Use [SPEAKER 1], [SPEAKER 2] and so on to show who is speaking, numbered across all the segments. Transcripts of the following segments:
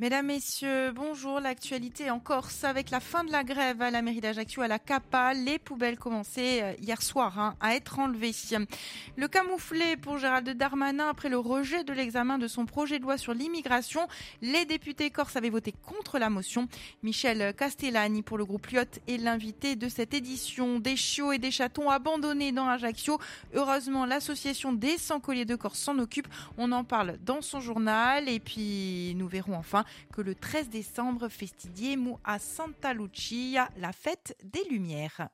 [SPEAKER 1] Mesdames, Messieurs, bonjour. L'actualité en Corse avec la fin de la grève à la mairie d'Ajaccio, à la CAPA. Les poubelles commençaient euh, hier soir hein, à être enlevées. Le camouflet pour Gérald Darmanin après le rejet de l'examen de son projet de loi sur l'immigration. Les députés corses avaient voté contre la motion. Michel Castellani pour le groupe Lyotte est l'invité de cette édition. Des chiots et des chatons abandonnés dans Ajaccio. Heureusement, l'association des sans-colliers de Corse s'en occupe. On en parle dans son journal. Et puis, nous verrons enfin que le 13 décembre, Festidiemo à Santa Lucia, la fête des Lumières.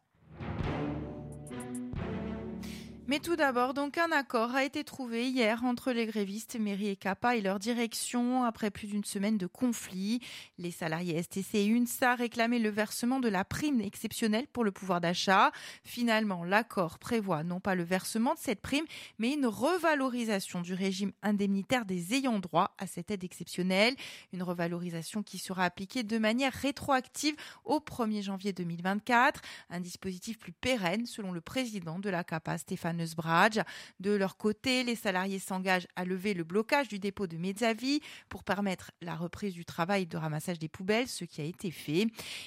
[SPEAKER 1] Mais tout d'abord, donc un accord a été trouvé hier entre les grévistes, mairie et CAPA et leur direction après plus d'une semaine de conflit. Les salariés STC et UNSA réclamaient le versement de la prime exceptionnelle pour le pouvoir d'achat. Finalement, l'accord prévoit non pas le versement de cette prime, mais une revalorisation du régime indemnitaire des ayants droit à cette aide exceptionnelle. Une revalorisation qui sera appliquée de manière rétroactive au 1er janvier 2024. Un dispositif plus pérenne selon le président de la CAPA, Stéphane de leur côté, les salariés s'engagent à lever le blocage du dépôt de Mezzavi pour permettre la reprise du travail de ramassage des poubelles, ce qui a été fait.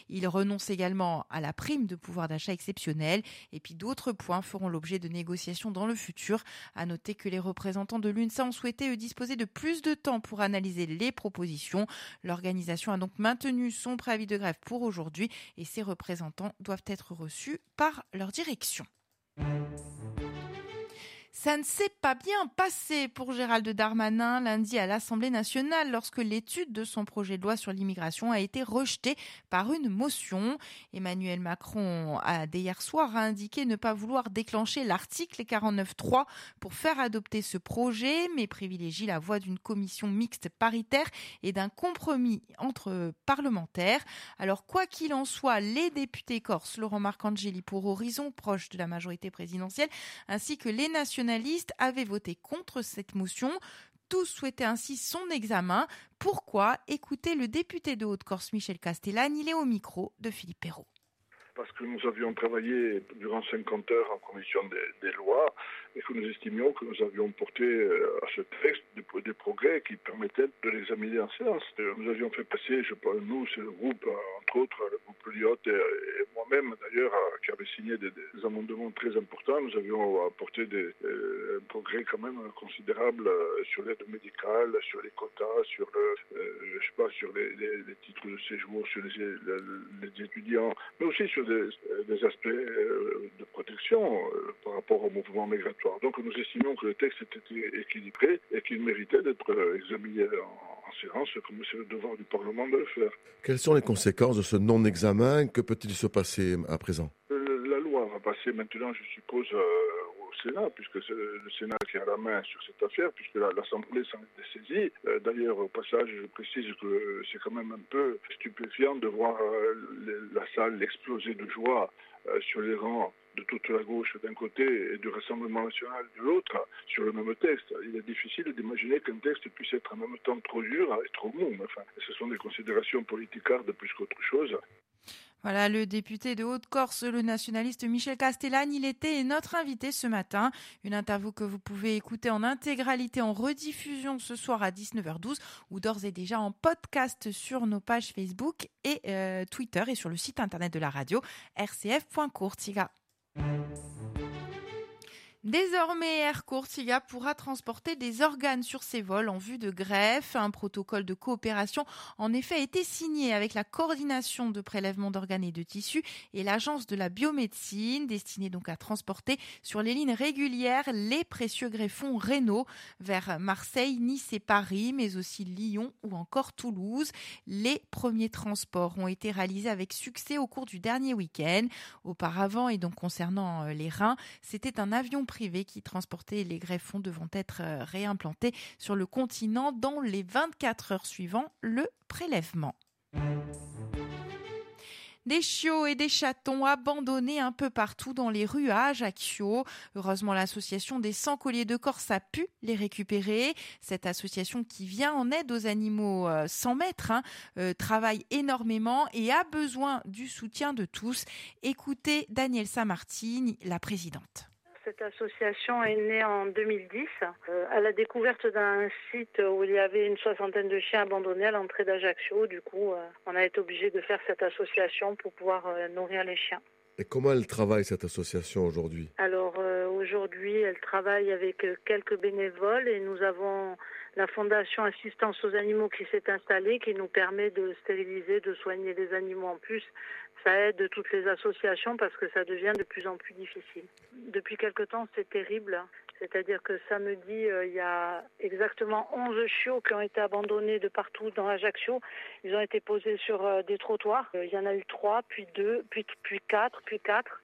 [SPEAKER 1] Ils renoncent également à la prime de pouvoir d'achat exceptionnel et puis d'autres points feront l'objet de négociations dans le futur. À noter que les représentants de l'UNSA ont souhaité disposer de plus de temps pour analyser les propositions. L'organisation a donc maintenu son préavis de grève pour aujourd'hui et ses représentants doivent être reçus par leur direction. Ça ne s'est pas bien passé pour Gérald Darmanin lundi à l'Assemblée nationale lorsque l'étude de son projet de loi sur l'immigration a été rejetée par une motion. Emmanuel Macron a dès hier soir indiqué ne pas vouloir déclencher l'article 49.3 pour faire adopter ce projet, mais privilégie la voie d'une commission mixte paritaire et d'un compromis entre parlementaires. Alors quoi qu'il en soit, les députés corses Laurent Marcangeli pour Horizon, proche de la majorité présidentielle, ainsi que les nationalistes avaient voté contre cette motion. Tous souhaitaient ainsi son examen. Pourquoi? Écoutez le député de Haute-Corse, Michel Castellane. Il est au micro de Philippe Perrault
[SPEAKER 2] parce que nous avions travaillé durant 50 heures en commission des, lois et que nous estimions que nous avions porté euh, à ce texte des, progrès qui permettaient de l'examiner en séance. Euh, nous avions fait passer, je pense, nous, c'est le groupe, euh, entre autres, le groupe Lyotte et, moi-même d'ailleurs, qui avait signé des, amendements très importants. Nous avions apporté des, progrès quand même considérables sur l'aide médicale, sur les quotas, sur le, je sais pas, sur les, titres de séjour, sur les étudiants, mais aussi sur des, aspects euh, de protection euh, par rapport au mouvement migratoire. Donc nous estimions que le texte était équilibré et qu'il méritait d'être euh, examiné en, séance, comme c'est le devoir du Parlement de le faire.
[SPEAKER 3] Quelles sont les conséquences de ce non-examen? Que peut-il se passer à présent?
[SPEAKER 2] La loi va passer maintenant, je suppose, Sénat, puisque c'est le Sénat qui a la main sur cette affaire, puisque l'Assemblée s'en est saisie. Euh, d'ailleurs, au passage, je précise que c'est quand même un peu stupéfiant de voir euh, la salle exploser de joie euh, sur les rangs de toute la gauche d'un côté et du Rassemblement national de l'autre sur le même texte. Il est difficile d'imaginer qu'un texte puisse être en même temps trop dur et trop mou. Enfin, ce sont des considérations politicardes plus qu'autre chose.
[SPEAKER 1] Voilà, le député de Haute-Corse, le nationaliste Michel Castellane, il était notre invité ce matin. Une interview que vous pouvez écouter en intégralité en rediffusion ce soir à 19h12 ou d'ores et déjà en podcast sur nos pages Facebook et euh, Twitter et sur le site internet de la radio rcf.courtiga. Désormais, Air Courtiga pourra transporter des organes sur ses vols en vue de greffe. Un protocole de coopération en effet a été signé avec la coordination de prélèvement d'organes et de tissus et l'agence de la biomédecine, destinée donc à transporter sur les lignes régulières les précieux greffons rénaux vers Marseille, Nice et Paris, mais aussi Lyon ou encore Toulouse. Les premiers transports ont été réalisés avec succès au cours du dernier week-end. Auparavant, et donc concernant euh, les reins, c'était un avion qui transportaient les greffons devant être euh, réimplantés sur le continent dans les 24 heures suivant le prélèvement. Des chiots et des chatons abandonnés un peu partout dans les rues à Ajaccio. Heureusement, l'association des 100 colliers de Corse a pu les récupérer. Cette association qui vient en aide aux animaux euh, sans maître hein, euh, travaille énormément et a besoin du soutien de tous. Écoutez Daniel Samartine, la présidente.
[SPEAKER 4] Cette association est née en 2010 euh, à la découverte d'un site où il y avait une soixantaine de chiens abandonnés à l'entrée d'Ajaccio. Du coup, euh, on a été obligé de faire cette association pour pouvoir euh, nourrir les chiens.
[SPEAKER 3] Et comment elle travaille cette association aujourd'hui?
[SPEAKER 4] Alors aujourd'hui, elle travaille avec quelques bénévoles et nous avons la fondation Assistance aux animaux qui s'est installée, qui nous permet de stériliser, de soigner les animaux en plus ça aide toutes les associations parce que ça devient de plus en plus difficile. Depuis quelque temps, c'est terrible. C'est-à-dire que samedi, euh, il y a exactement 11 chiots qui ont été abandonnés de partout dans Ajaccio. Ils ont été posés sur euh, des trottoirs. Euh, il y en a eu 3, puis 2, puis, puis 4, puis 4.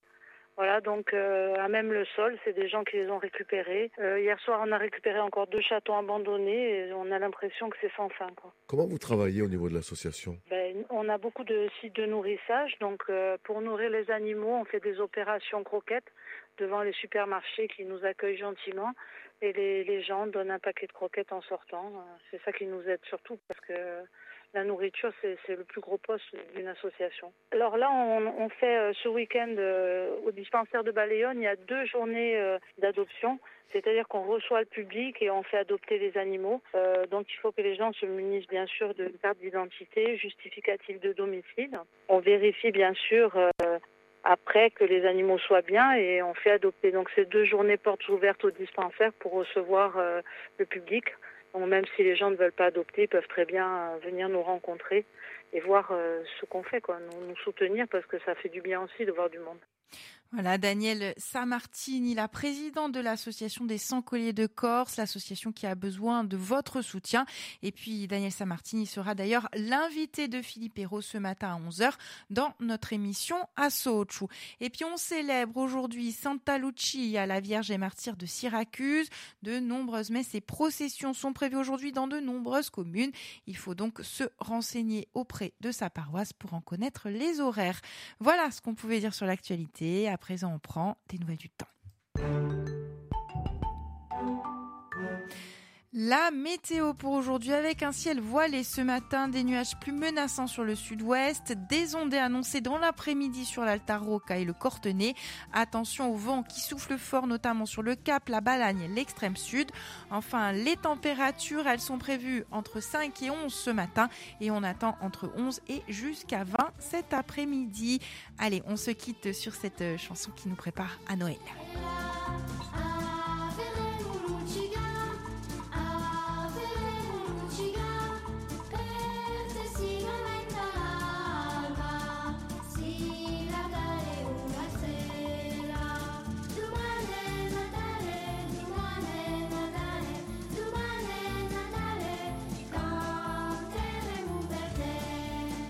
[SPEAKER 4] Voilà, donc euh, à même le sol, c'est des gens qui les ont récupérés. Euh, hier soir, on a récupéré encore deux chatons abandonnés et on a l'impression que c'est sans fin. Quoi.
[SPEAKER 3] Comment vous travaillez au niveau de l'association?
[SPEAKER 4] Ben, On a beaucoup de sites de nourrissage. Donc euh, pour nourrir les animaux, on fait des opérations croquettes devant les supermarchés qui nous accueillent gentiment. Et les, gens donnent un paquet de croquettes en sortant. C'est ça qui nous aide surtout parce que la nourriture, c'est le plus gros poste d'une association. Alors là, on, fait euh, ce week-end euh, au dispensaire de Baléone, il y a deux journées euh, d'adoption. C'est-à-dire qu'on reçoit le public et on fait adopter les animaux. donc il faut que les gens se munissent bien sûr de carte d'identité, justificatif de domicile. On vérifie bien sûr après que les animaux soient bien et on fait adopter. Donc c'est deux journées portes ouvertes au dispensaire pour recevoir le public même si les gens ne veulent pas adopter, ils peuvent très bien euh, venir nous rencontrer et voir euh, ce qu'on fait, quoi, nous soutenir parce que ça fait du bien aussi de voir du monde.
[SPEAKER 1] Voilà, Daniel Samartini, la présidente de l'association des 100 colliers de Corse, l'association qui a besoin de votre soutien. Et puis, Daniel Samartini sera d'ailleurs l'invité de Philippe Hérault ce matin à 11h dans notre émission à Sochou. Et puis, on célèbre aujourd'hui Santa Lucia, la Vierge et martyre de Syracuse. De nombreuses messes et processions sont prévues aujourd'hui dans de nombreuses communes. Il faut donc se renseigner auprès de sa paroisse pour en connaître les horaires. Voilà ce qu'on pouvait dire sur l'actualité présent, on prend des nouvelles du temps. La météo pour aujourd'hui avec un ciel voilé ce matin, des nuages plus menaçants sur le sud-ouest, des ondées annoncées dans l'après-midi sur l'Alta Rocca et le Cortenay. Attention au vent qui souffle fort notamment sur le Cap, la Balagne, l'extrême sud. Enfin, les températures, elles sont prévues entre 5 et 11 ce matin et on attend entre 11 et jusqu'à 20 cet après-midi. Allez, on se quitte sur cette chanson qui nous prépare à Noël.